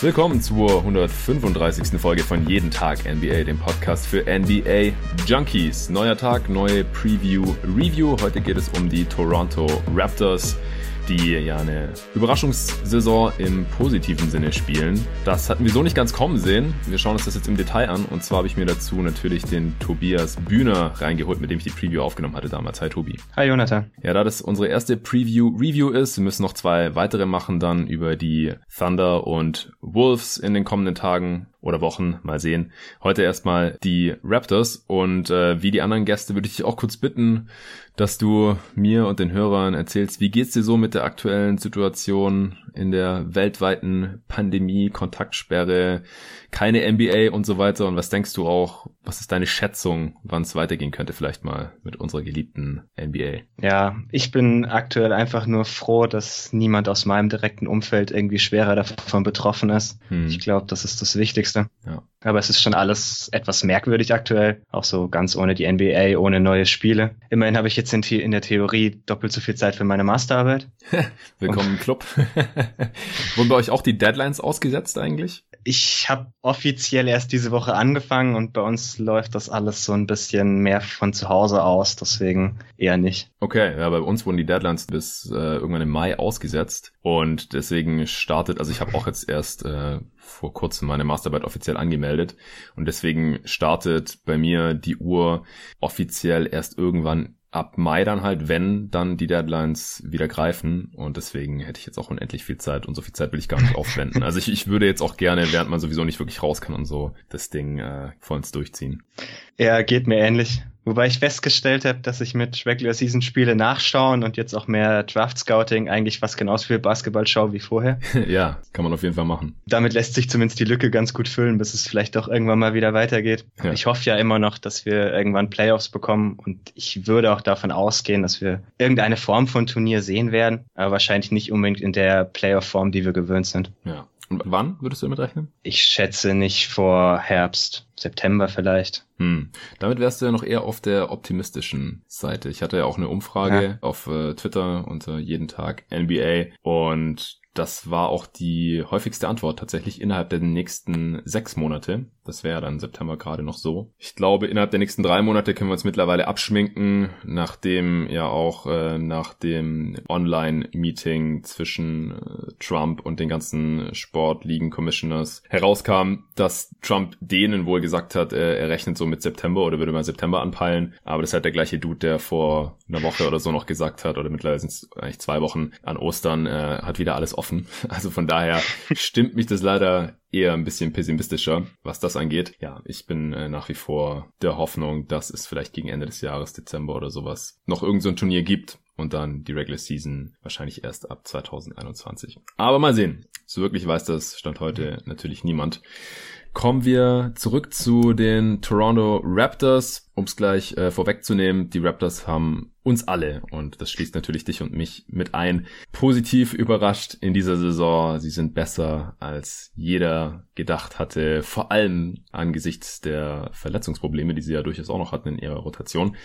Willkommen zur 135. Folge von Jeden Tag NBA, dem Podcast für NBA Junkies. Neuer Tag, neue Preview, Review. Heute geht es um die Toronto Raptors die ja eine Überraschungssaison im positiven Sinne spielen. Das hatten wir so nicht ganz kommen sehen. Wir schauen uns das jetzt im Detail an. Und zwar habe ich mir dazu natürlich den Tobias Bühner reingeholt, mit dem ich die Preview aufgenommen hatte damals. Hi Tobi. Hi Jonathan. Ja, da das unsere erste Preview-Review ist, wir müssen noch zwei weitere machen dann über die Thunder und Wolves in den kommenden Tagen oder Wochen, mal sehen. Heute erstmal die Raptors und äh, wie die anderen Gäste würde ich dich auch kurz bitten, dass du mir und den Hörern erzählst, wie geht's dir so mit der aktuellen Situation in der weltweiten Pandemie, Kontaktsperre, keine NBA und so weiter und was denkst du auch, was ist deine Schätzung, wann es weitergehen könnte vielleicht mal mit unserer geliebten NBA? Ja, ich bin aktuell einfach nur froh, dass niemand aus meinem direkten Umfeld irgendwie schwerer davon betroffen ist. Hm. Ich glaube, das ist das Wichtigste. Ja. Aber es ist schon alles etwas merkwürdig aktuell, auch so ganz ohne die NBA, ohne neue Spiele. Immerhin habe ich jetzt in, in der Theorie doppelt so viel Zeit für meine Masterarbeit. Willkommen im Club. Wurden bei euch auch die Deadlines ausgesetzt eigentlich? Ich habe offiziell erst diese Woche angefangen und bei uns läuft das alles so ein bisschen mehr von zu Hause aus, deswegen eher nicht. Okay, ja, bei uns wurden die Deadlines bis äh, irgendwann im Mai ausgesetzt und deswegen startet, also ich habe auch jetzt erst äh, vor kurzem meine Masterarbeit offiziell angemeldet und deswegen startet bei mir die Uhr offiziell erst irgendwann ab Mai dann halt, wenn dann die Deadlines wieder greifen. Und deswegen hätte ich jetzt auch unendlich viel Zeit und so viel Zeit will ich gar nicht aufwenden. Also ich, ich würde jetzt auch gerne, während man sowieso nicht wirklich raus kann und so, das Ding äh, vollends durchziehen. Ja, geht mir ähnlich. Wobei ich festgestellt habe, dass ich mit Regular Season Spiele nachschauen und jetzt auch mehr Draft Scouting eigentlich was genauso viel Basketball schaue wie vorher. ja, kann man auf jeden Fall machen. Damit lässt sich zumindest die Lücke ganz gut füllen, bis es vielleicht doch irgendwann mal wieder weitergeht. Ja. Ich hoffe ja immer noch, dass wir irgendwann Playoffs bekommen und ich würde auch davon ausgehen, dass wir irgendeine Form von Turnier sehen werden, aber wahrscheinlich nicht unbedingt in der Playoff-Form, die wir gewöhnt sind. Ja. Und wann würdest du damit rechnen? Ich schätze nicht vor Herbst, September vielleicht. Hm. Damit wärst du ja noch eher auf der optimistischen Seite. Ich hatte ja auch eine Umfrage ja. auf äh, Twitter unter jeden Tag NBA und das war auch die häufigste Antwort tatsächlich innerhalb der nächsten sechs Monate. Das wäre dann September gerade noch so. Ich glaube, innerhalb der nächsten drei Monate können wir uns mittlerweile abschminken, nachdem ja auch äh, nach dem Online-Meeting zwischen äh, Trump und den ganzen Sportligen-Commissioners herauskam, dass Trump denen wohl gesagt hat, äh, er rechnet so mit September oder würde mal September anpeilen. Aber das halt der gleiche Dude, der vor einer Woche oder so noch gesagt hat, oder mittlerweile sind es eigentlich zwei Wochen an Ostern, äh, hat wieder alles offen. Also von daher stimmt mich das leider eher ein bisschen pessimistischer, was das angeht. Ja, ich bin äh, nach wie vor der Hoffnung, dass es vielleicht gegen Ende des Jahres, Dezember oder sowas, noch irgendein so Turnier gibt und dann die Regular Season wahrscheinlich erst ab 2021. Aber mal sehen. So wirklich weiß das Stand heute natürlich niemand. Kommen wir zurück zu den Toronto Raptors. Um es gleich äh, vorwegzunehmen, die Raptors haben uns alle, und das schließt natürlich dich und mich mit ein, positiv überrascht in dieser Saison. Sie sind besser als jeder gedacht hatte, vor allem angesichts der Verletzungsprobleme, die sie ja durchaus auch noch hatten in ihrer Rotation.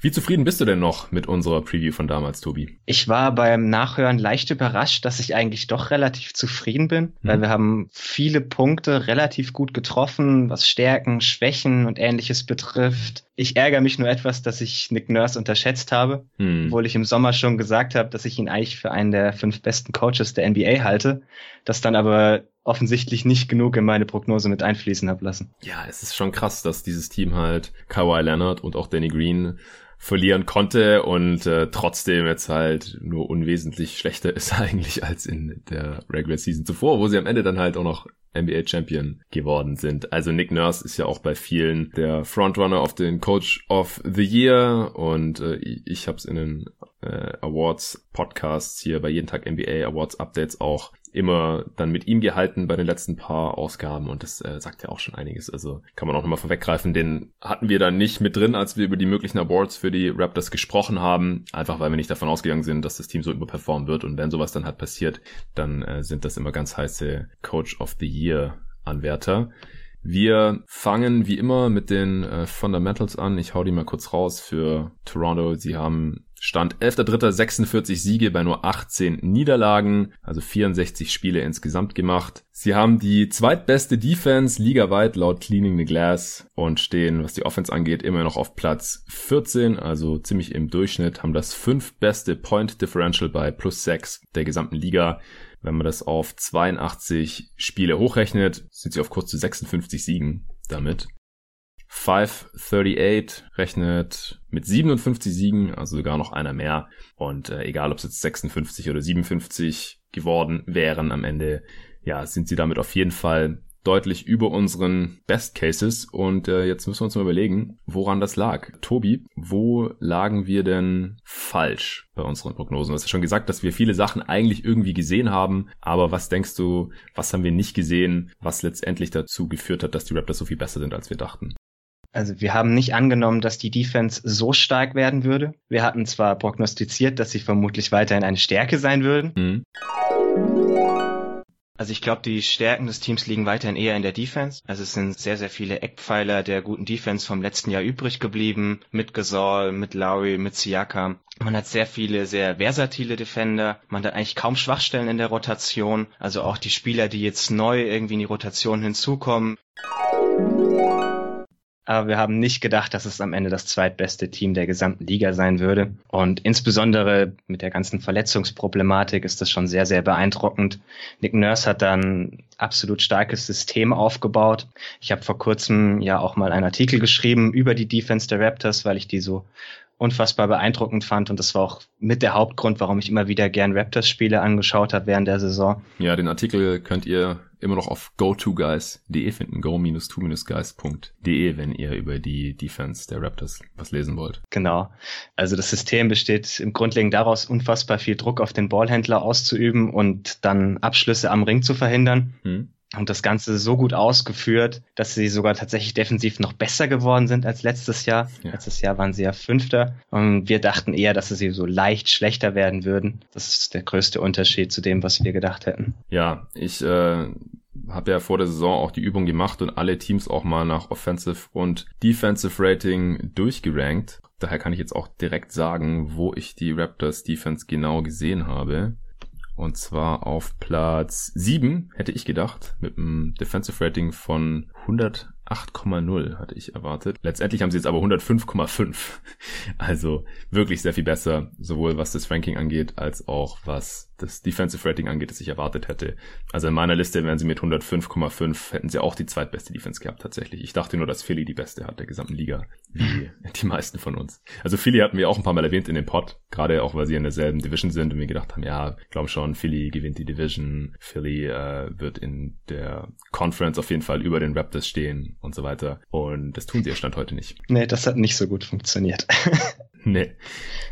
Wie zufrieden bist du denn noch mit unserer Preview von damals, Tobi? Ich war beim Nachhören leicht überrascht, dass ich eigentlich doch relativ zufrieden bin, mhm. weil wir haben viele Punkte relativ gut getroffen, was Stärken, Schwächen und ähnliches betrifft. Ich ärgere mich nur etwas, dass ich Nick Nurse unterschätzt habe, hm. obwohl ich im Sommer schon gesagt habe, dass ich ihn eigentlich für einen der fünf besten Coaches der NBA halte, das dann aber offensichtlich nicht genug in meine Prognose mit einfließen habe lassen. Ja, es ist schon krass, dass dieses Team halt Kawhi Leonard und auch Danny Green verlieren konnte und äh, trotzdem jetzt halt nur unwesentlich schlechter ist eigentlich als in der Regular Season zuvor, wo sie am Ende dann halt auch noch NBA Champion geworden sind. Also Nick Nurse ist ja auch bei vielen der Frontrunner auf den Coach of the Year und äh, ich habe es in den äh, Awards Podcasts hier bei jeden Tag NBA Awards Updates auch immer dann mit ihm gehalten bei den letzten paar Ausgaben und das äh, sagt ja auch schon einiges. Also kann man auch nochmal vorweggreifen, den hatten wir dann nicht mit drin, als wir über die möglichen Awards für die Raptors gesprochen haben, einfach weil wir nicht davon ausgegangen sind, dass das Team so überperformen wird und wenn sowas dann halt passiert, dann äh, sind das immer ganz heiße Coach of the Year Anwärter. Wir fangen wie immer mit den äh, Fundamentals an. Ich hau die mal kurz raus für Toronto. Sie haben Stand 11.3. Siege bei nur 18 Niederlagen, also 64 Spiele insgesamt gemacht. Sie haben die zweitbeste Defense ligaweit laut Cleaning the Glass und stehen, was die Offense angeht, immer noch auf Platz 14, also ziemlich im Durchschnitt, haben das fünf beste Point Differential bei plus 6 der gesamten Liga. Wenn man das auf 82 Spiele hochrechnet, sind sie auf kurz zu 56 Siegen damit. 538 rechnet mit 57 Siegen, also sogar noch einer mehr. Und äh, egal, ob es jetzt 56 oder 57 geworden wären am Ende, ja, sind sie damit auf jeden Fall deutlich über unseren Best Cases. Und äh, jetzt müssen wir uns mal überlegen, woran das lag. Tobi, wo lagen wir denn falsch bei unseren Prognosen? Du hast ja schon gesagt, dass wir viele Sachen eigentlich irgendwie gesehen haben. Aber was denkst du, was haben wir nicht gesehen, was letztendlich dazu geführt hat, dass die Raptors so viel besser sind, als wir dachten? Also wir haben nicht angenommen, dass die Defense so stark werden würde. Wir hatten zwar prognostiziert, dass sie vermutlich weiterhin eine Stärke sein würden. Mhm. Also ich glaube, die Stärken des Teams liegen weiterhin eher in der Defense. Also es sind sehr, sehr viele Eckpfeiler der guten Defense vom letzten Jahr übrig geblieben. Mit Gasol, mit Lowry, mit Siakam. Man hat sehr viele, sehr versatile Defender. Man hat eigentlich kaum Schwachstellen in der Rotation. Also auch die Spieler, die jetzt neu irgendwie in die Rotation hinzukommen aber wir haben nicht gedacht, dass es am Ende das zweitbeste Team der gesamten Liga sein würde. Und insbesondere mit der ganzen Verletzungsproblematik ist das schon sehr, sehr beeindruckend. Nick Nurse hat dann absolut starkes System aufgebaut. Ich habe vor kurzem ja auch mal einen Artikel geschrieben über die Defense der Raptors, weil ich die so unfassbar beeindruckend fand und das war auch mit der Hauptgrund, warum ich immer wieder gern Raptors-Spiele angeschaut habe während der Saison. Ja, den Artikel könnt ihr immer noch auf go2guys.de finden, go-2-guys.de, wenn ihr über die Defense der Raptors was lesen wollt. Genau. Also das System besteht im Grundlegend daraus, unfassbar viel Druck auf den Ballhändler auszuüben und dann Abschlüsse am Ring zu verhindern. Hm und das Ganze so gut ausgeführt, dass sie sogar tatsächlich defensiv noch besser geworden sind als letztes Jahr. Ja. Letztes Jahr waren sie ja Fünfter und wir dachten eher, dass sie so leicht schlechter werden würden. Das ist der größte Unterschied zu dem, was wir gedacht hätten. Ja, ich äh, habe ja vor der Saison auch die Übung gemacht und alle Teams auch mal nach Offensive und Defensive Rating durchgerankt. Daher kann ich jetzt auch direkt sagen, wo ich die Raptors Defense genau gesehen habe. Und zwar auf Platz 7, hätte ich gedacht, mit einem Defensive Rating von 100 8,0 hatte ich erwartet. Letztendlich haben sie jetzt aber 105,5. Also wirklich sehr viel besser, sowohl was das Ranking angeht, als auch was das Defensive Rating angeht, das ich erwartet hätte. Also in meiner Liste wären sie mit 105,5, hätten sie auch die zweitbeste Defense gehabt tatsächlich. Ich dachte nur, dass Philly die beste hat der gesamten Liga, wie die meisten von uns. Also Philly hatten wir auch ein paar Mal erwähnt in dem Pod, gerade auch weil sie in derselben Division sind und wir gedacht haben, ja, glaube schon, Philly gewinnt die Division, Philly äh, wird in der Conference auf jeden Fall über den Raptors stehen und so weiter. Und das tun sie ja Stand heute nicht. Nee, das hat nicht so gut funktioniert. nee.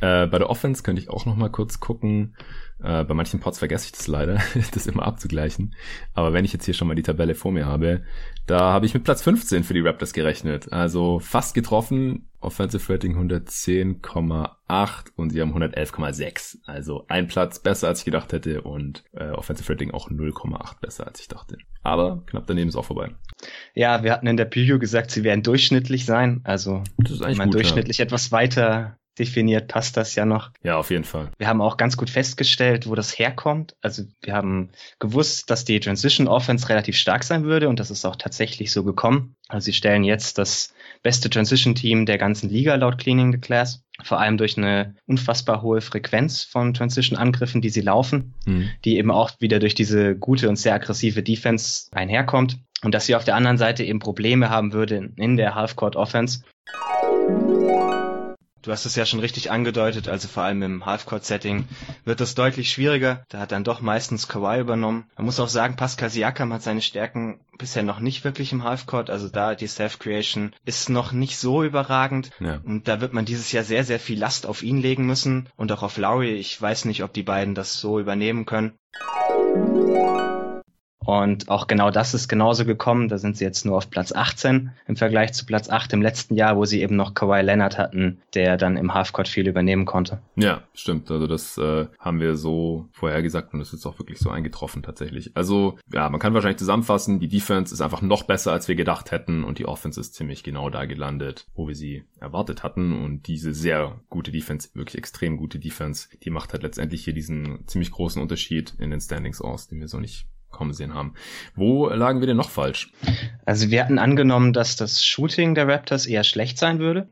Äh, bei der Offense könnte ich auch noch mal kurz gucken. Äh, bei manchen Pots vergesse ich das leider, das immer abzugleichen. Aber wenn ich jetzt hier schon mal die Tabelle vor mir habe, da habe ich mit Platz 15 für die Raptors gerechnet. Also fast getroffen. Offensive Rating 110,8 und sie haben 111,6. Also ein Platz besser als ich gedacht hätte und äh, Offensive Rating auch 0,8 besser als ich dachte. Aber knapp daneben ist auch vorbei. Ja, wir hatten in der Preview gesagt, sie werden durchschnittlich sein. Also wenn man gut, durchschnittlich ja. etwas weiter definiert, passt das ja noch. Ja, auf jeden Fall. Wir haben auch ganz gut festgestellt, wo das herkommt. Also wir haben gewusst, dass die Transition Offense relativ stark sein würde und das ist auch tatsächlich so gekommen. Also sie stellen jetzt das beste Transition Team der ganzen Liga laut Cleaning the Class. Vor allem durch eine unfassbar hohe Frequenz von Transition-Angriffen, die sie laufen, mhm. die eben auch wieder durch diese gute und sehr aggressive Defense einherkommt. Und dass sie auf der anderen Seite eben Probleme haben würde in der Half-Court Offense. Du hast es ja schon richtig angedeutet, also vor allem im Halfcourt-Setting wird das deutlich schwieriger. Da hat dann doch meistens Kawhi übernommen. Man muss auch sagen, Pascal Siakam hat seine Stärken bisher noch nicht wirklich im Halfcourt. Also da die Self-Creation ist noch nicht so überragend. Ja. Und da wird man dieses Jahr sehr, sehr viel Last auf ihn legen müssen und auch auf Lowry. Ich weiß nicht, ob die beiden das so übernehmen können. Und auch genau das ist genauso gekommen. Da sind sie jetzt nur auf Platz 18 im Vergleich zu Platz 8 im letzten Jahr, wo sie eben noch Kawhi Leonard hatten, der dann im Halfcourt viel übernehmen konnte. Ja, stimmt. Also das äh, haben wir so vorhergesagt und das ist auch wirklich so eingetroffen tatsächlich. Also ja, man kann wahrscheinlich zusammenfassen, die Defense ist einfach noch besser, als wir gedacht hätten und die Offense ist ziemlich genau da gelandet, wo wir sie erwartet hatten und diese sehr gute Defense, wirklich extrem gute Defense, die macht halt letztendlich hier diesen ziemlich großen Unterschied in den Standings aus, den wir so nicht kommen sehen haben. Wo lagen wir denn noch falsch? Also wir hatten angenommen, dass das Shooting der Raptors eher schlecht sein würde.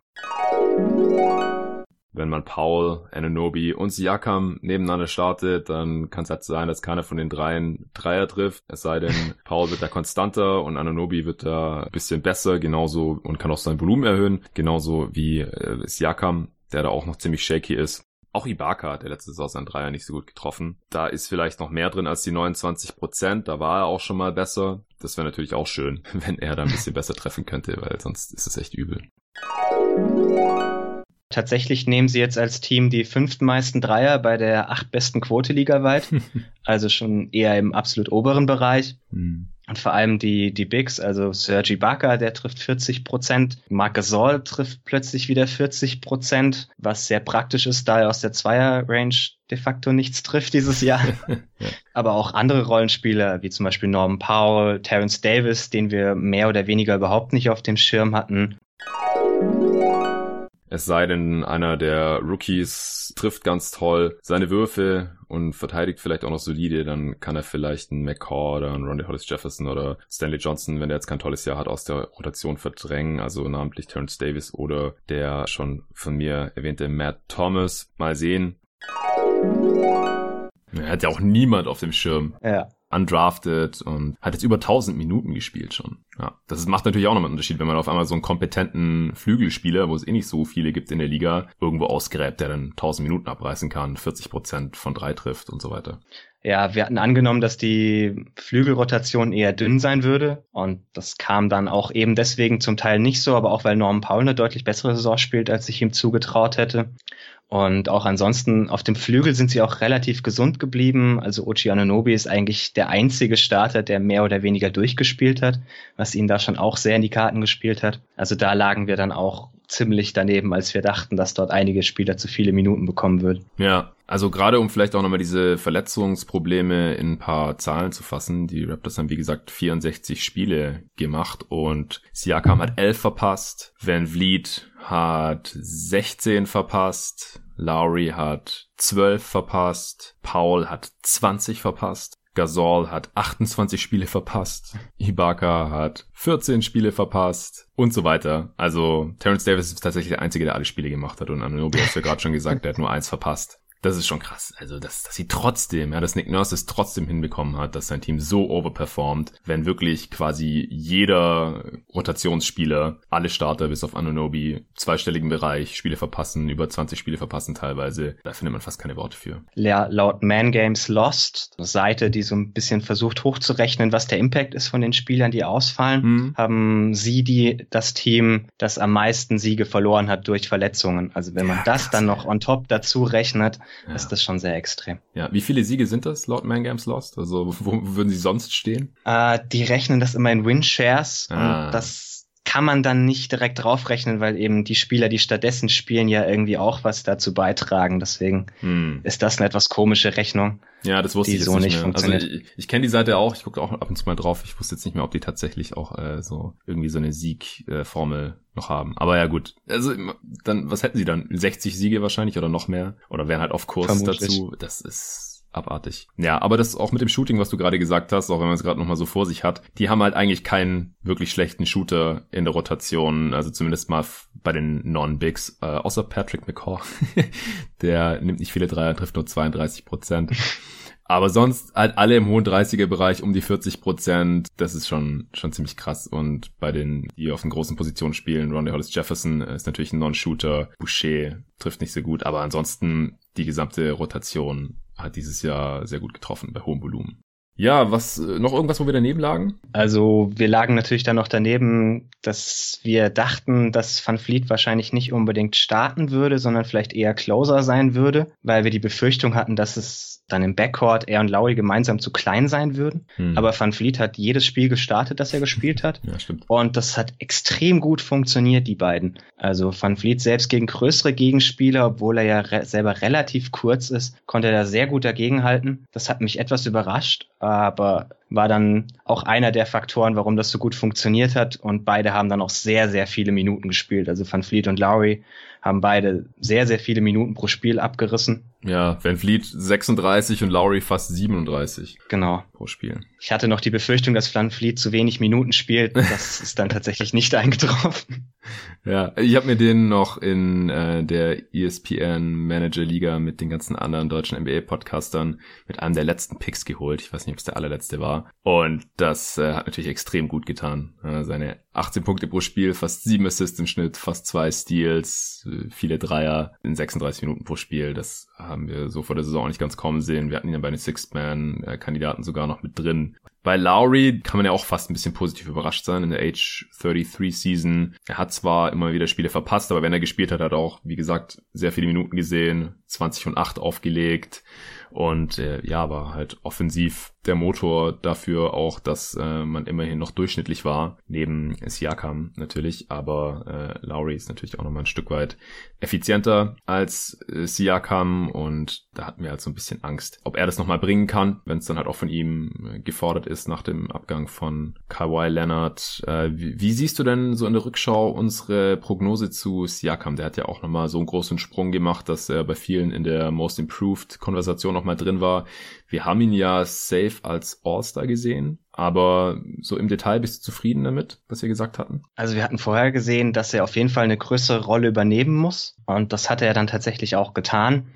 Wenn man Paul, Ananobi und Siakam nebeneinander startet, dann kann es halt sein, dass keiner von den dreien Dreier trifft. Es sei denn, Paul wird da konstanter und Ananobi wird da ein bisschen besser, genauso und kann auch sein Volumen erhöhen, genauso wie äh, Siakam, der da auch noch ziemlich shaky ist. Auch Ibaka hat der letzte Saison seinen Dreier nicht so gut getroffen. Da ist vielleicht noch mehr drin als die 29 Prozent. Da war er auch schon mal besser. Das wäre natürlich auch schön, wenn er da ein bisschen besser treffen könnte, weil sonst ist es echt übel. Tatsächlich nehmen sie jetzt als Team die fünftmeisten Dreier bei der acht besten Quote ligaweit. also schon eher im absolut oberen Bereich. Hm. Und vor allem die, die Bigs, also Sergi Ibaka, der trifft 40 Prozent. Marc Gasol trifft plötzlich wieder 40 Prozent, was sehr praktisch ist, da er aus der Zweier-Range de facto nichts trifft dieses Jahr. ja. Aber auch andere Rollenspieler, wie zum Beispiel Norman Powell, Terence Davis, den wir mehr oder weniger überhaupt nicht auf dem Schirm hatten. Es sei denn, einer der Rookies trifft ganz toll seine Würfe und verteidigt vielleicht auch noch solide, dann kann er vielleicht einen McCaw oder einen Ronnie Hollis Jefferson oder Stanley Johnson, wenn der jetzt kein tolles Jahr hat, aus der Rotation verdrängen, also namentlich Terrence Davis oder der schon von mir erwähnte Matt Thomas. Mal sehen. Er hat ja auch niemand auf dem Schirm. Ja undrafted und hat jetzt über 1000 Minuten gespielt schon. Ja, das macht natürlich auch nochmal einen Unterschied, wenn man auf einmal so einen kompetenten Flügelspieler, wo es eh nicht so viele gibt in der Liga, irgendwo ausgräbt, der dann 1000 Minuten abreißen kann, 40 Prozent von drei trifft und so weiter. Ja, wir hatten angenommen, dass die Flügelrotation eher dünn sein würde. Und das kam dann auch eben deswegen zum Teil nicht so, aber auch weil Norman Paul eine deutlich bessere Saison spielt, als ich ihm zugetraut hätte. Und auch ansonsten auf dem Flügel sind sie auch relativ gesund geblieben. Also Ochi Ananobi ist eigentlich der einzige Starter, der mehr oder weniger durchgespielt hat, was ihn da schon auch sehr in die Karten gespielt hat. Also da lagen wir dann auch ziemlich daneben, als wir dachten, dass dort einige Spieler zu viele Minuten bekommen würden. Ja, also gerade um vielleicht auch nochmal diese Verletzungsprobleme in ein paar Zahlen zu fassen. Die Raptors haben wie gesagt 64 Spiele gemacht und Siakam hat 11 verpasst, Van Vliet hat 16 verpasst, Lowry hat 12 verpasst, Paul hat 20 verpasst, Gasol hat 28 Spiele verpasst, Ibaka hat 14 Spiele verpasst und so weiter. Also Terence Davis ist tatsächlich der Einzige, der alle Spiele gemacht hat. Und Anunobi hat ja gerade schon gesagt, der hat nur eins verpasst das ist schon krass. Also, dass, dass sie trotzdem, ja, dass Nick Nurse es trotzdem hinbekommen hat, dass sein Team so overperformt, wenn wirklich quasi jeder Rotationsspieler, alle Starter bis auf Anunobi, zweistelligen Bereich, Spiele verpassen, über 20 Spiele verpassen teilweise, da findet man fast keine Worte für. Ja, laut Man Games Lost, Seite, die so ein bisschen versucht hochzurechnen, was der Impact ist von den Spielern, die ausfallen, mhm. haben sie die, das Team, das am meisten Siege verloren hat durch Verletzungen. Also wenn man ja, das dann noch on top dazu rechnet, ja. ist das schon sehr extrem. Ja, wie viele Siege sind das laut Man Games Lost? Also wo, wo würden sie sonst stehen? Äh, die rechnen das immer in Win-Shares ah. und das kann man dann nicht direkt draufrechnen, weil eben die Spieler, die stattdessen spielen, ja irgendwie auch was dazu beitragen. Deswegen hm. ist das eine etwas komische Rechnung. Ja, das wusste ich jetzt so nicht, mehr. Also ich, ich kenne die Seite auch, ich gucke auch ab und zu mal drauf. Ich wusste jetzt nicht mehr, ob die tatsächlich auch äh, so irgendwie so eine Siegformel äh, noch haben. Aber ja gut, also dann was hätten sie dann? 60 Siege wahrscheinlich oder noch mehr? Oder wären halt auf Kurs Vermutlich. dazu? Das ist abartig. Ja, aber das auch mit dem Shooting, was du gerade gesagt hast, auch wenn man es gerade nochmal so vor sich hat, die haben halt eigentlich keinen wirklich schlechten Shooter in der Rotation, also zumindest mal bei den Non-Bigs, äh, außer Patrick McCaw. der nimmt nicht viele Dreier, trifft nur 32 Prozent. Aber sonst halt alle im hohen 30er-Bereich um die 40 Prozent. Das ist schon, schon ziemlich krass. Und bei den, die auf den großen Positionen spielen, Ronnie Hollis Jefferson ist natürlich ein Non-Shooter. Boucher trifft nicht so gut. Aber ansonsten die gesamte Rotation hat dieses Jahr sehr gut getroffen bei hohem Volumen. Ja, was noch irgendwas, wo wir daneben lagen? Also wir lagen natürlich dann noch daneben, dass wir dachten, dass Van Vliet wahrscheinlich nicht unbedingt starten würde, sondern vielleicht eher Closer sein würde, weil wir die Befürchtung hatten, dass es dann im Backcourt er und Lowry gemeinsam zu klein sein würden. Hm. Aber Van Vliet hat jedes Spiel gestartet, das er gespielt hat. Ja, stimmt. Und das hat extrem gut funktioniert, die beiden. Also Van Vliet selbst gegen größere Gegenspieler, obwohl er ja re selber relativ kurz ist, konnte er da sehr gut dagegenhalten. Das hat mich etwas überrascht, aber war dann auch einer der Faktoren, warum das so gut funktioniert hat. Und beide haben dann auch sehr, sehr viele Minuten gespielt. Also Van Vliet und Lowry haben beide sehr, sehr viele Minuten pro Spiel abgerissen. Ja, Van Vliet 36 und Lowry fast 37. Genau. Pro Spiel. Ich hatte noch die Befürchtung, dass Van Vliet zu wenig Minuten spielt. Das ist dann tatsächlich nicht eingetroffen. Ja, ich habe mir den noch in äh, der ESPN Manager Liga mit den ganzen anderen deutschen NBA-Podcastern mit einem der letzten Picks geholt. Ich weiß nicht, ob es der allerletzte war. Und das äh, hat natürlich extrem gut getan. Äh, seine 18 Punkte pro Spiel, fast 7 Assists im Schnitt, fast zwei Steals, äh, viele Dreier in 36 Minuten pro Spiel. Das haben wir so vor der Saison auch nicht ganz kommen sehen. Wir hatten ihn ja bei den Sixth-Man-Kandidaten sogar noch mit drin. Bei Lowry kann man ja auch fast ein bisschen positiv überrascht sein in der Age 33 Season. Er hat zwar immer wieder Spiele verpasst, aber wenn er gespielt hat, hat er auch, wie gesagt, sehr viele Minuten gesehen, 20 und 8 aufgelegt und äh, ja, war halt offensiv der Motor dafür auch, dass äh, man immerhin noch durchschnittlich war, neben Siakam natürlich, aber äh, Lowry ist natürlich auch nochmal ein Stück weit effizienter als äh, Siakam und da hatten wir halt so ein bisschen Angst, ob er das nochmal bringen kann, wenn es dann halt auch von ihm äh, gefordert ist nach dem Abgang von Kawhi Leonard. Äh, wie, wie, siehst du denn so in der Rückschau unsere Prognose zu Siakam? Der hat ja auch nochmal so einen großen Sprung gemacht, dass er bei vielen in der Most Improved Konversation nochmal drin war. Wir haben ihn ja safe als All-Star gesehen, aber so im Detail bist du zufrieden damit, was wir gesagt hatten? Also wir hatten vorher gesehen, dass er auf jeden Fall eine größere Rolle übernehmen muss und das hat er dann tatsächlich auch getan.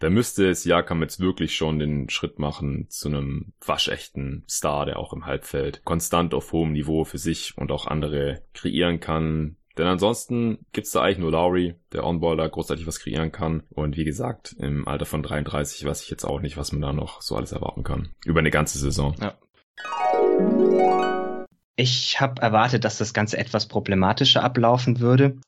Da müsste es Jakam jetzt wirklich schon den Schritt machen zu einem waschechten Star, der auch im Halbfeld konstant auf hohem Niveau für sich und auch andere kreieren kann, denn ansonsten gibt's da eigentlich nur Lowry, der Onballer großartig was kreieren kann. Und wie gesagt, im Alter von 33 weiß ich jetzt auch nicht, was man da noch so alles erwarten kann. Über eine ganze Saison. Ja. Ich habe erwartet, dass das Ganze etwas problematischer ablaufen würde.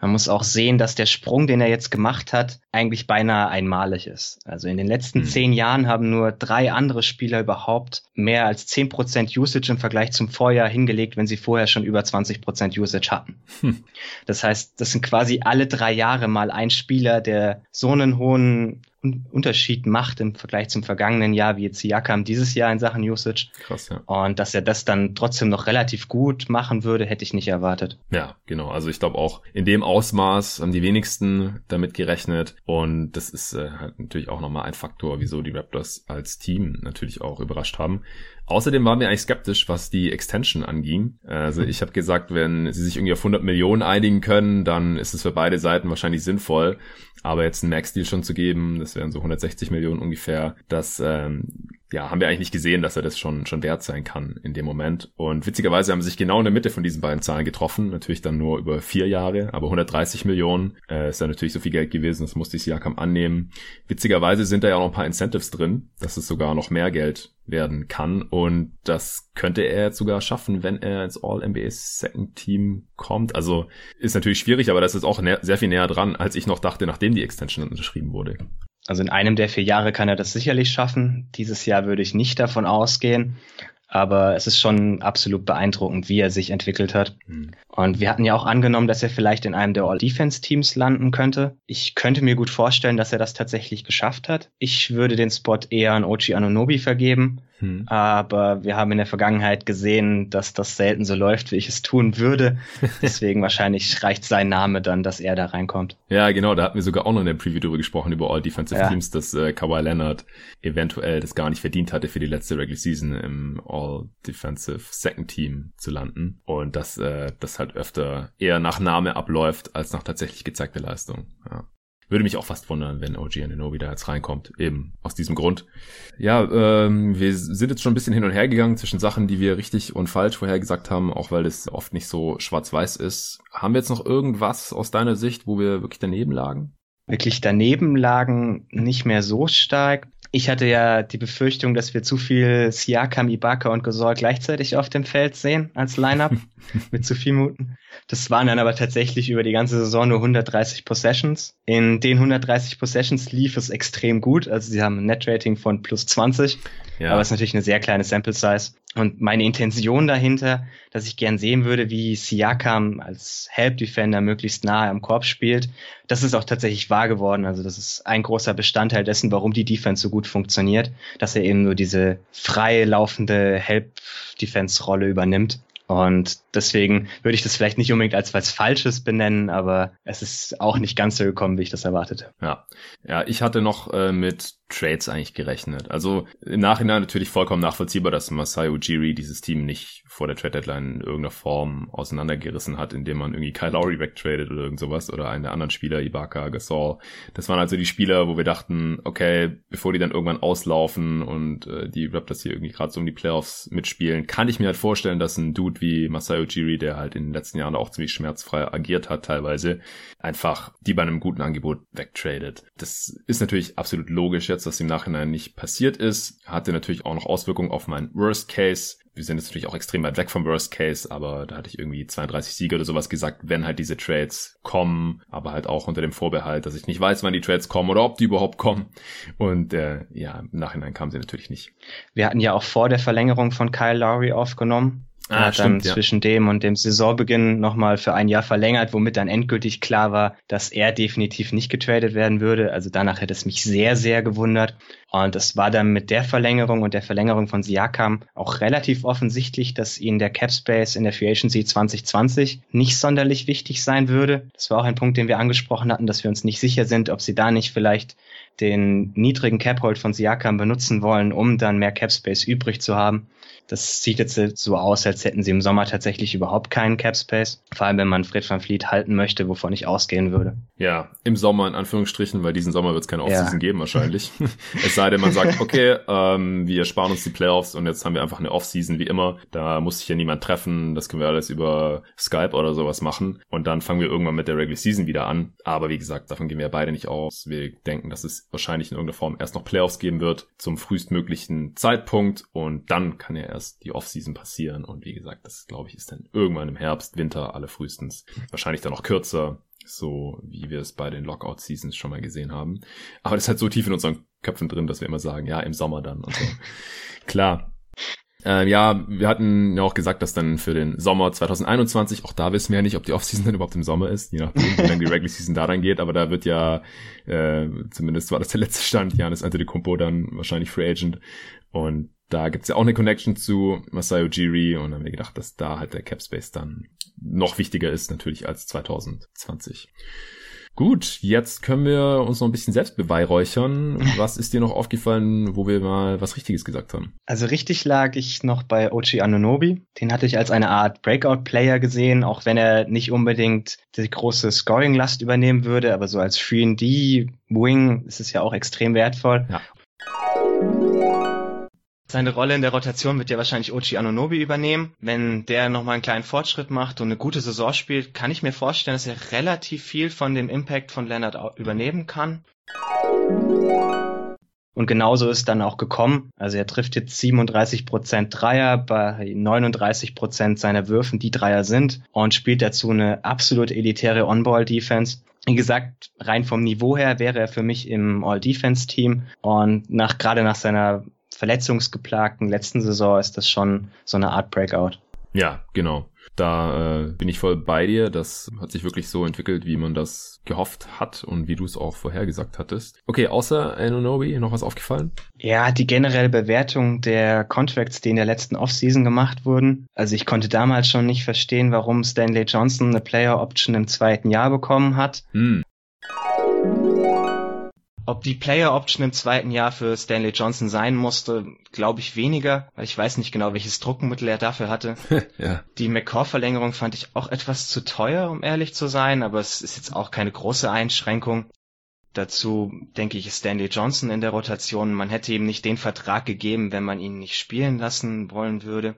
Man muss auch sehen, dass der Sprung, den er jetzt gemacht hat, eigentlich beinahe einmalig ist. Also in den letzten hm. zehn Jahren haben nur drei andere Spieler überhaupt mehr als zehn Prozent Usage im Vergleich zum Vorjahr hingelegt, wenn sie vorher schon über 20 Prozent Usage hatten. Hm. Das heißt, das sind quasi alle drei Jahre mal ein Spieler, der so einen hohen Unterschied macht im Vergleich zum vergangenen Jahr, wie jetzt Siakam dieses Jahr in Sachen Usage. Krass, ja. Und dass er das dann trotzdem noch relativ gut machen würde, hätte ich nicht erwartet. Ja, genau. Also ich glaube auch in dem Ausmaß haben die wenigsten damit gerechnet. Und das ist äh, halt natürlich auch nochmal ein Faktor, wieso die Raptors als Team natürlich auch überrascht haben. Außerdem waren wir eigentlich skeptisch, was die Extension anging. Also ich habe gesagt, wenn sie sich irgendwie auf 100 Millionen einigen können, dann ist es für beide Seiten wahrscheinlich sinnvoll. Aber jetzt einen Max-Deal schon zu geben, das wären so 160 Millionen ungefähr, das ähm, ja, haben wir eigentlich nicht gesehen, dass er das schon, schon wert sein kann in dem Moment. Und witzigerweise haben sie sich genau in der Mitte von diesen beiden Zahlen getroffen. Natürlich dann nur über vier Jahre, aber 130 Millionen äh, ist ja natürlich so viel Geld gewesen, das musste ich Siakam annehmen. Witzigerweise sind da ja auch noch ein paar Incentives drin, dass es sogar noch mehr Geld werden kann. Und das könnte er jetzt sogar schaffen, wenn er ins All-NBA Second Team kommt. Also ist natürlich schwierig, aber das ist auch sehr viel näher dran, als ich noch dachte, nachdem die Extension unterschrieben wurde. Also in einem der vier Jahre kann er das sicherlich schaffen. Dieses Jahr würde ich nicht davon ausgehen. Aber es ist schon absolut beeindruckend, wie er sich entwickelt hat. Mhm. Und wir hatten ja auch angenommen, dass er vielleicht in einem der All-Defense-Teams landen könnte. Ich könnte mir gut vorstellen, dass er das tatsächlich geschafft hat. Ich würde den Spot eher an Ochi Anunobi vergeben. Hm. Aber wir haben in der Vergangenheit gesehen, dass das selten so läuft, wie ich es tun würde. Deswegen wahrscheinlich reicht sein Name dann, dass er da reinkommt. Ja, genau. Da hatten wir sogar auch noch in der Preview drüber gesprochen, über All Defensive ja. Teams, dass äh, Kawhi Leonard eventuell das gar nicht verdient hatte, für die letzte Regular Season im All Defensive Second Team zu landen. Und dass äh, das halt öfter eher nach Name abläuft, als nach tatsächlich gezeigter Leistung. Ja. Würde mich auch fast wundern, wenn OG Ananobi da jetzt reinkommt. Eben aus diesem Grund. Ja, ähm, wir sind jetzt schon ein bisschen hin und her gegangen zwischen Sachen, die wir richtig und falsch vorhergesagt haben, auch weil es oft nicht so schwarz-weiß ist. Haben wir jetzt noch irgendwas aus deiner Sicht, wo wir wirklich daneben lagen? Wirklich daneben lagen nicht mehr so stark. Ich hatte ja die Befürchtung, dass wir zu viel Siakam, Ibaka und Gasol gleichzeitig auf dem Feld sehen als Lineup mit zu viel Muten. Das waren dann aber tatsächlich über die ganze Saison nur 130 Possessions. In den 130 Possessions lief es extrem gut. Also sie haben ein Net-Rating von plus 20. Ja. Aber es ist natürlich eine sehr kleine Sample Size. Und meine Intention dahinter, dass ich gern sehen würde, wie Siakam als Help Defender möglichst nahe am Korb spielt, das ist auch tatsächlich wahr geworden. Also das ist ein großer Bestandteil dessen, warum die Defense so gut funktioniert, dass er eben nur diese frei laufende Help Defense Rolle übernimmt. Und deswegen würde ich das vielleicht nicht unbedingt als was Falsches benennen, aber es ist auch nicht ganz so gekommen, wie ich das erwartete. Ja, ja ich hatte noch äh, mit Trades eigentlich gerechnet. Also im Nachhinein natürlich vollkommen nachvollziehbar, dass Masai Ujiri dieses Team nicht vor der Trade Deadline in irgendeiner Form auseinandergerissen hat, indem man irgendwie Kyle Lowry wegtradet oder irgend sowas oder einen der anderen Spieler, Ibaka, Gasol. Das waren also die Spieler, wo wir dachten, okay, bevor die dann irgendwann auslaufen und äh, die Raptors hier irgendwie gerade so um die Playoffs mitspielen, kann ich mir halt vorstellen, dass ein Dude wie Masai Ujiri, der halt in den letzten Jahren auch ziemlich schmerzfrei agiert hat teilweise, einfach die bei einem guten Angebot wegtradet. Das ist natürlich absolut logisch jetzt, dass im Nachhinein nicht passiert ist. Hatte natürlich auch noch Auswirkungen auf mein Worst Case. Wir sind jetzt natürlich auch extrem weit weg vom Worst Case, aber da hatte ich irgendwie 32 Siege oder sowas gesagt, wenn halt diese Trades kommen, aber halt auch unter dem Vorbehalt, dass ich nicht weiß, wann die Trades kommen oder ob die überhaupt kommen. Und äh, ja, im Nachhinein kamen sie natürlich nicht. Wir hatten ja auch vor der Verlängerung von Kyle Lowry aufgenommen. Ah, stimmt, dann ja. zwischen dem und dem Saisonbeginn nochmal für ein Jahr verlängert, womit dann endgültig klar war, dass er definitiv nicht getradet werden würde. Also danach hätte es mich sehr, sehr gewundert. Und es war dann mit der Verlängerung und der Verlängerung von Siakam auch relativ offensichtlich, dass ihnen der Cap Space in der Free Agency 2020 nicht sonderlich wichtig sein würde. Das war auch ein Punkt, den wir angesprochen hatten, dass wir uns nicht sicher sind, ob sie da nicht vielleicht den niedrigen Cap Hold von Siakam benutzen wollen, um dann mehr Cap Space übrig zu haben. Das sieht jetzt so aus, als hätten sie im Sommer tatsächlich überhaupt keinen Cap Space. Vor allem, wenn man Fred van Vliet halten möchte, wovon ich ausgehen würde. Ja, im Sommer in Anführungsstrichen, weil diesen Sommer wird es keine Offseason ja. geben wahrscheinlich. es sei denn, man sagt, okay, ähm, wir sparen uns die Playoffs und jetzt haben wir einfach eine Offseason wie immer. Da muss sich ja niemand treffen. Das können wir alles über Skype oder sowas machen. Und dann fangen wir irgendwann mit der Regular Season wieder an. Aber wie gesagt, davon gehen wir beide nicht aus. Wir denken, dass es wahrscheinlich in irgendeiner Form erst noch Playoffs geben wird zum frühestmöglichen Zeitpunkt und dann kann ja erst die Offseason passieren. Und wie gesagt, das glaube ich ist dann irgendwann im Herbst, Winter, alle frühestens. Wahrscheinlich dann noch kürzer, so wie wir es bei den Lockout-Seasons schon mal gesehen haben. Aber das ist halt so tief in unseren Köpfen drin, dass wir immer sagen, ja, im Sommer dann und so. Klar, äh, ja, wir hatten ja auch gesagt, dass dann für den Sommer 2021, auch da wissen wir ja nicht, ob die Offseason dann überhaupt im Sommer ist, je nachdem, wie lange die Regular Season da dann geht, aber da wird ja, äh, zumindest war das der letzte Stand, Janis Antetokounmpo dann wahrscheinlich Free Agent und da gibt's ja auch eine Connection zu Masai Ujiri und dann haben wir gedacht, dass da halt der Cap Space dann noch wichtiger ist natürlich als 2020. Gut, jetzt können wir uns noch ein bisschen selbst beweihräuchern. Was ist dir noch aufgefallen, wo wir mal was Richtiges gesagt haben? Also richtig lag ich noch bei Ochi Anunobi. Den hatte ich als eine Art Breakout-Player gesehen, auch wenn er nicht unbedingt die große Scoring-Last übernehmen würde, aber so als 3D-Wing ist es ja auch extrem wertvoll. Ja. Seine Rolle in der Rotation wird ja wahrscheinlich Ochi Anunobi übernehmen. Wenn der nochmal einen kleinen Fortschritt macht und eine gute Saison spielt, kann ich mir vorstellen, dass er relativ viel von dem Impact von Leonard übernehmen kann. Und genauso ist dann auch gekommen. Also er trifft jetzt 37% Dreier bei 39% seiner Würfen, die Dreier sind und spielt dazu eine absolut elitäre On-Ball-Defense. Wie gesagt, rein vom Niveau her wäre er für mich im All-Defense-Team und nach, gerade nach seiner verletzungsgeplagten letzten Saison ist das schon so eine Art Breakout. Ja, genau. Da äh, bin ich voll bei dir. Das hat sich wirklich so entwickelt, wie man das gehofft hat und wie du es auch vorhergesagt hattest. Okay, außer Anunobi noch was aufgefallen? Ja, die generelle Bewertung der Contracts, die in der letzten Offseason gemacht wurden. Also ich konnte damals schon nicht verstehen, warum Stanley Johnson eine Player Option im zweiten Jahr bekommen hat. Hm. Ob die Player Option im zweiten Jahr für Stanley Johnson sein musste, glaube ich weniger, weil ich weiß nicht genau, welches Druckmittel er dafür hatte. ja. Die McCaw-Verlängerung fand ich auch etwas zu teuer, um ehrlich zu sein, aber es ist jetzt auch keine große Einschränkung. Dazu denke ich, ist Stanley Johnson in der Rotation. Man hätte ihm nicht den Vertrag gegeben, wenn man ihn nicht spielen lassen wollen würde.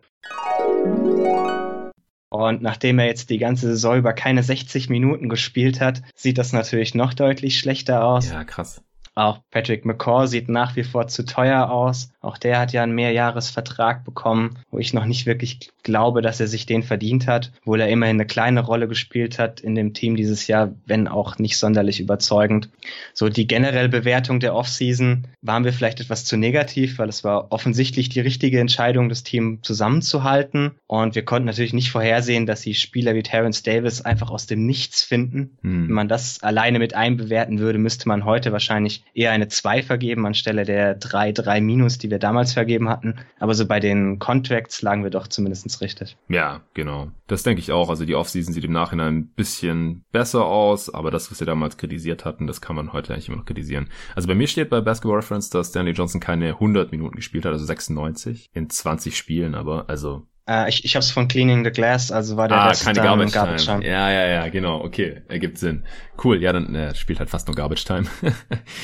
Und nachdem er jetzt die ganze Saison über keine 60 Minuten gespielt hat, sieht das natürlich noch deutlich schlechter aus. Ja, krass. Auch Patrick McCaw sieht nach wie vor zu teuer aus. Auch der hat ja einen Mehrjahresvertrag bekommen, wo ich noch nicht wirklich glaube, dass er sich den verdient hat, obwohl er immerhin eine kleine Rolle gespielt hat in dem Team dieses Jahr, wenn auch nicht sonderlich überzeugend. So die generelle Bewertung der Offseason waren wir vielleicht etwas zu negativ, weil es war offensichtlich die richtige Entscheidung, das Team zusammenzuhalten. Und wir konnten natürlich nicht vorhersehen, dass sie Spieler wie Terrence Davis einfach aus dem Nichts finden. Hm. Wenn man das alleine mit einbewerten würde, müsste man heute wahrscheinlich eher eine 2 vergeben anstelle der 3, 3 minus, die wir damals vergeben hatten. Aber so bei den Contracts lagen wir doch zumindest richtig. Ja, genau. Das denke ich auch. Also die Offseason sieht im Nachhinein ein bisschen besser aus, aber das, was wir damals kritisiert hatten, das kann man heute eigentlich immer noch kritisieren. Also bei mir steht bei Basketball Reference, dass Stanley Johnson keine 100 Minuten gespielt hat, also 96 in 20 Spielen, aber also äh, ich ich habe es von Cleaning the Glass, also war der ah, Rest keine Garbage, Garbage Time. Time. Ja, ja, ja, genau. Okay, ergibt Sinn. Cool. Ja, dann äh, spielt halt fast nur Garbage Time.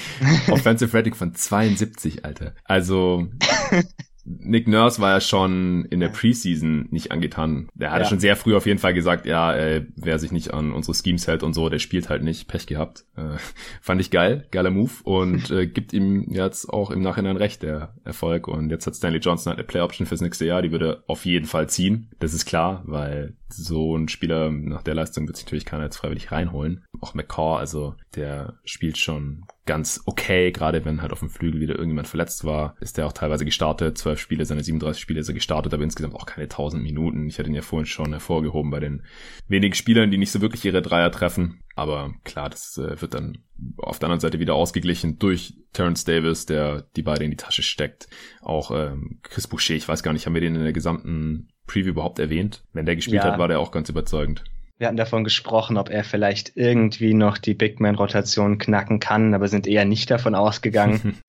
Offensive Rating von 72, Alter. Also Nick Nurse war ja schon in der Preseason nicht angetan. Der hatte ja. schon sehr früh auf jeden Fall gesagt, ja, äh, wer sich nicht an unsere Schemes hält und so, der spielt halt nicht. Pech gehabt. Äh, fand ich geil, geiler Move und äh, gibt ihm jetzt auch im Nachhinein recht, der Erfolg. Und jetzt hat Stanley Johnson halt eine Play Option fürs nächste Jahr, die würde auf jeden Fall ziehen. Das ist klar, weil so ein Spieler nach der Leistung wird sich natürlich keiner jetzt freiwillig reinholen. Auch McCaw, also der spielt schon ganz okay, gerade wenn halt auf dem Flügel wieder irgendjemand verletzt war, ist der auch teilweise gestartet. Zwölf Spiele, seine 37 Spiele ist er gestartet, aber insgesamt auch keine 1000 Minuten. Ich hatte ihn ja vorhin schon hervorgehoben bei den wenigen Spielern, die nicht so wirklich ihre Dreier treffen. Aber klar, das äh, wird dann auf der anderen Seite wieder ausgeglichen durch Terence Davis, der die beide in die Tasche steckt. Auch ähm, Chris Boucher, ich weiß gar nicht, haben wir den in der gesamten Preview überhaupt erwähnt? Wenn der gespielt ja. hat, war der auch ganz überzeugend. Wir hatten davon gesprochen, ob er vielleicht irgendwie noch die Big Man-Rotation knacken kann, aber sind eher nicht davon ausgegangen.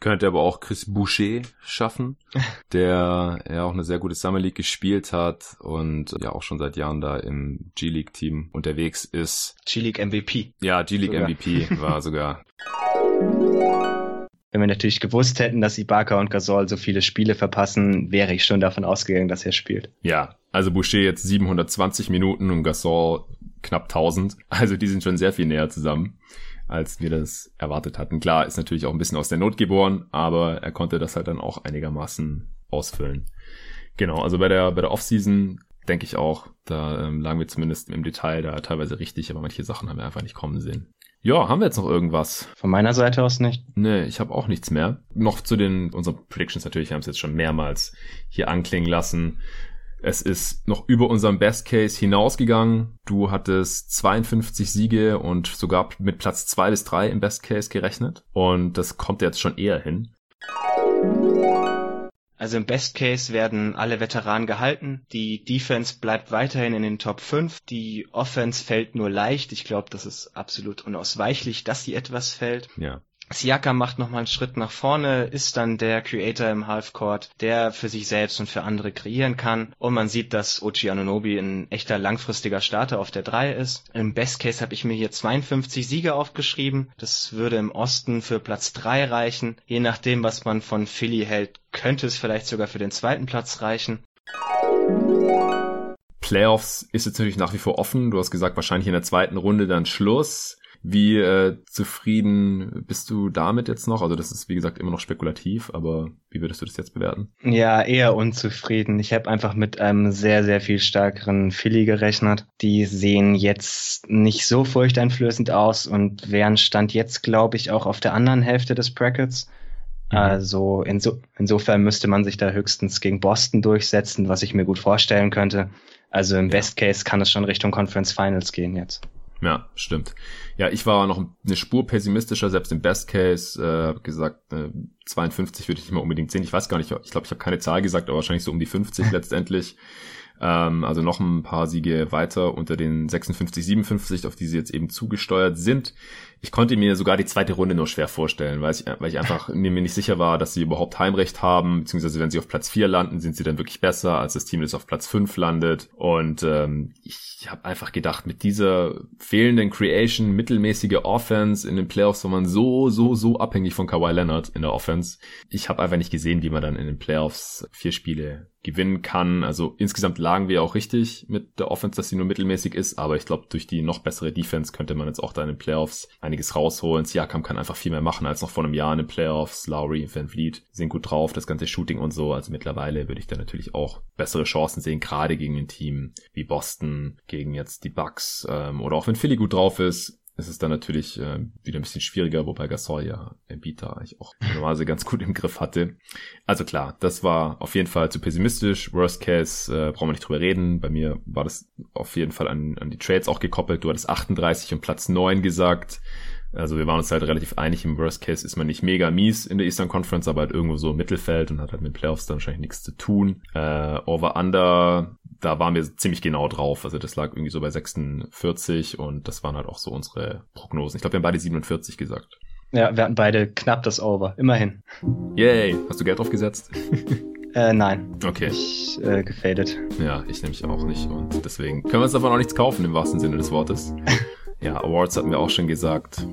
Könnte aber auch Chris Boucher schaffen, der ja auch eine sehr gute Summer League gespielt hat und ja auch schon seit Jahren da im G-League Team unterwegs ist. G-League MVP. Ja, G-League MVP war sogar. Wenn wir natürlich gewusst hätten, dass Ibaka und Gasol so viele Spiele verpassen, wäre ich schon davon ausgegangen, dass er spielt. Ja, also Boucher jetzt 720 Minuten und Gasol knapp 1000. Also die sind schon sehr viel näher zusammen, als wir das erwartet hatten. Klar, ist natürlich auch ein bisschen aus der Not geboren, aber er konnte das halt dann auch einigermaßen ausfüllen. Genau, also bei der, bei der Offseason denke ich auch, da ähm, lagen wir zumindest im Detail da teilweise richtig, aber manche Sachen haben wir einfach nicht kommen sehen. Ja, haben wir jetzt noch irgendwas? Von meiner Seite aus nicht. Nee, ich habe auch nichts mehr. Noch zu den unseren Predictions natürlich, wir haben es jetzt schon mehrmals hier anklingen lassen. Es ist noch über unserem Best Case hinausgegangen. Du hattest 52 Siege und sogar mit Platz zwei bis drei im Best Case gerechnet. Und das kommt jetzt schon eher hin. Also im Best Case werden alle Veteranen gehalten. Die Defense bleibt weiterhin in den Top 5. Die Offense fällt nur leicht. Ich glaube, das ist absolut unausweichlich, dass sie etwas fällt. Ja. Siaka macht nochmal einen Schritt nach vorne, ist dann der Creator im Halfcourt, der für sich selbst und für andere kreieren kann. Und man sieht, dass Ochi Anunobi ein echter langfristiger Starter auf der 3 ist. Im Best Case habe ich mir hier 52 Siege aufgeschrieben. Das würde im Osten für Platz 3 reichen. Je nachdem, was man von Philly hält, könnte es vielleicht sogar für den zweiten Platz reichen. Playoffs ist jetzt natürlich nach wie vor offen. Du hast gesagt, wahrscheinlich in der zweiten Runde dann Schluss. Wie äh, zufrieden bist du damit jetzt noch? Also das ist wie gesagt immer noch spekulativ, aber wie würdest du das jetzt bewerten? Ja, eher unzufrieden. Ich habe einfach mit einem sehr, sehr viel stärkeren Philly gerechnet. Die sehen jetzt nicht so furchteinflößend aus und wären Stand jetzt, glaube ich, auch auf der anderen Hälfte des Brackets. Mhm. Also inso insofern müsste man sich da höchstens gegen Boston durchsetzen, was ich mir gut vorstellen könnte. Also im ja. Best Case kann es schon Richtung Conference Finals gehen jetzt. Ja, stimmt. Ja, ich war noch eine Spur pessimistischer, selbst im Best Case, äh, gesagt, äh, 52 würde ich nicht mehr unbedingt sehen. Ich weiß gar nicht, ich glaube, ich habe keine Zahl gesagt, aber wahrscheinlich so um die 50 letztendlich. Ähm, also noch ein paar Siege weiter unter den 56, 57, auf die sie jetzt eben zugesteuert sind. Ich konnte mir sogar die zweite Runde nur schwer vorstellen, weil ich, weil ich einfach mir nicht sicher war, dass sie überhaupt Heimrecht haben, beziehungsweise wenn sie auf Platz 4 landen, sind sie dann wirklich besser, als das Team, das auf Platz 5 landet. Und ähm, ich habe einfach gedacht, mit dieser fehlenden Creation, mittelmäßige Offense in den Playoffs war man so, so, so abhängig von Kawhi Leonard in der Offense. Ich habe einfach nicht gesehen, wie man dann in den Playoffs vier Spiele gewinnen kann. Also insgesamt lagen wir auch richtig mit der Offense, dass sie nur mittelmäßig ist, aber ich glaube, durch die noch bessere Defense könnte man jetzt auch da in den Playoffs einiges rausholen. Siakam kann einfach viel mehr machen als noch vor einem Jahr in den Playoffs. Lowry, Van Vliet sind gut drauf, das ganze Shooting und so. Also mittlerweile würde ich da natürlich auch bessere Chancen sehen, gerade gegen ein Team wie Boston, gegen jetzt die Bucks ähm, oder auch wenn Philly gut drauf ist ist es dann natürlich äh, wieder ein bisschen schwieriger, wobei Gasol ja Embiid da eigentlich auch normalerweise ganz gut im Griff hatte. Also klar, das war auf jeden Fall zu pessimistisch. Worst Case äh, brauchen wir nicht drüber reden. Bei mir war das auf jeden Fall an, an die Trades auch gekoppelt. Du hattest 38 und Platz 9 gesagt. Also wir waren uns halt relativ einig, im Worst Case ist man nicht mega mies in der Eastern Conference, aber halt irgendwo so im Mittelfeld und hat halt mit Playoffs dann wahrscheinlich nichts zu tun. Äh, Over-Under, da waren wir ziemlich genau drauf. Also das lag irgendwie so bei 46 und das waren halt auch so unsere Prognosen. Ich glaube, wir haben beide 47 gesagt. Ja, wir hatten beide knapp das Over, immerhin. Yay, hast du Geld drauf gesetzt? Äh, nein. Okay. Ich äh, gefadet. Ja, ich nämlich auch nicht. Und deswegen können wir uns davon auch nichts kaufen, im wahrsten Sinne des Wortes. Ja, Awards hatten wir auch schon gesagt.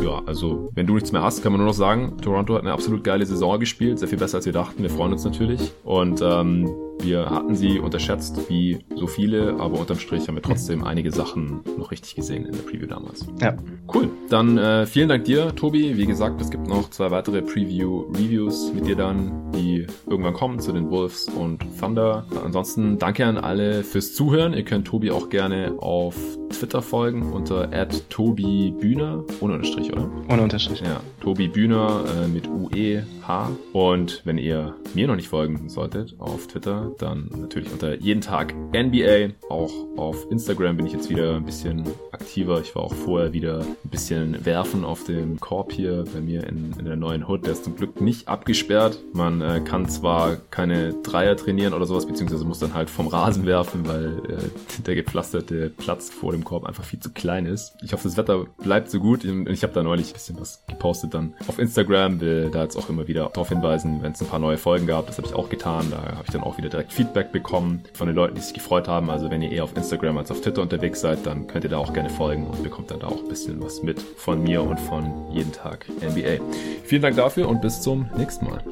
Ja, also wenn du nichts mehr hast, kann man nur noch sagen, Toronto hat eine absolut geile Saison gespielt, sehr viel besser als wir dachten. Wir freuen uns natürlich. Und ähm, wir hatten sie unterschätzt, wie so viele, aber unterm Strich haben wir trotzdem einige Sachen noch richtig gesehen in der Preview damals. Ja. Cool. Dann äh, vielen Dank dir, Tobi. Wie gesagt, es gibt noch zwei weitere Preview-Reviews mit dir dann, die irgendwann kommen zu den Wolves und Thunder. Ansonsten danke an alle fürs Zuhören. Ihr könnt Tobi auch gerne auf Twitter folgen unter @tobi_bühner ohne Unterstrich, oder? Ohne Unterstrich. Ja, Tobi Bühner äh, mit UE-H. Und wenn ihr mir noch nicht folgen solltet auf Twitter, dann natürlich unter jeden Tag NBA. Auch auf Instagram bin ich jetzt wieder ein bisschen aktiver. Ich war auch vorher wieder ein bisschen werfen auf dem Korb hier bei mir in, in der neuen Hood. Der ist zum Glück nicht abgesperrt. Man äh, kann zwar keine Dreier trainieren oder sowas, beziehungsweise muss dann halt vom Rasen werfen, weil äh, der gepflasterte Platz vor dem Korb einfach viel zu klein ist. Ich hoffe, das Wetter bleibt so gut. Ich habe da neulich ein bisschen was gepostet dann auf Instagram, will da jetzt auch immer wieder darauf hinweisen, wenn es ein paar neue Folgen gab. Das habe ich auch getan. Da habe ich dann auch wieder direkt Feedback bekommen von den Leuten, die sich gefreut haben. Also wenn ihr eher auf Instagram als auf Twitter unterwegs seid, dann könnt ihr da auch gerne folgen und bekommt dann da auch ein bisschen was mit von mir und von jeden Tag NBA. Vielen Dank dafür und bis zum nächsten Mal.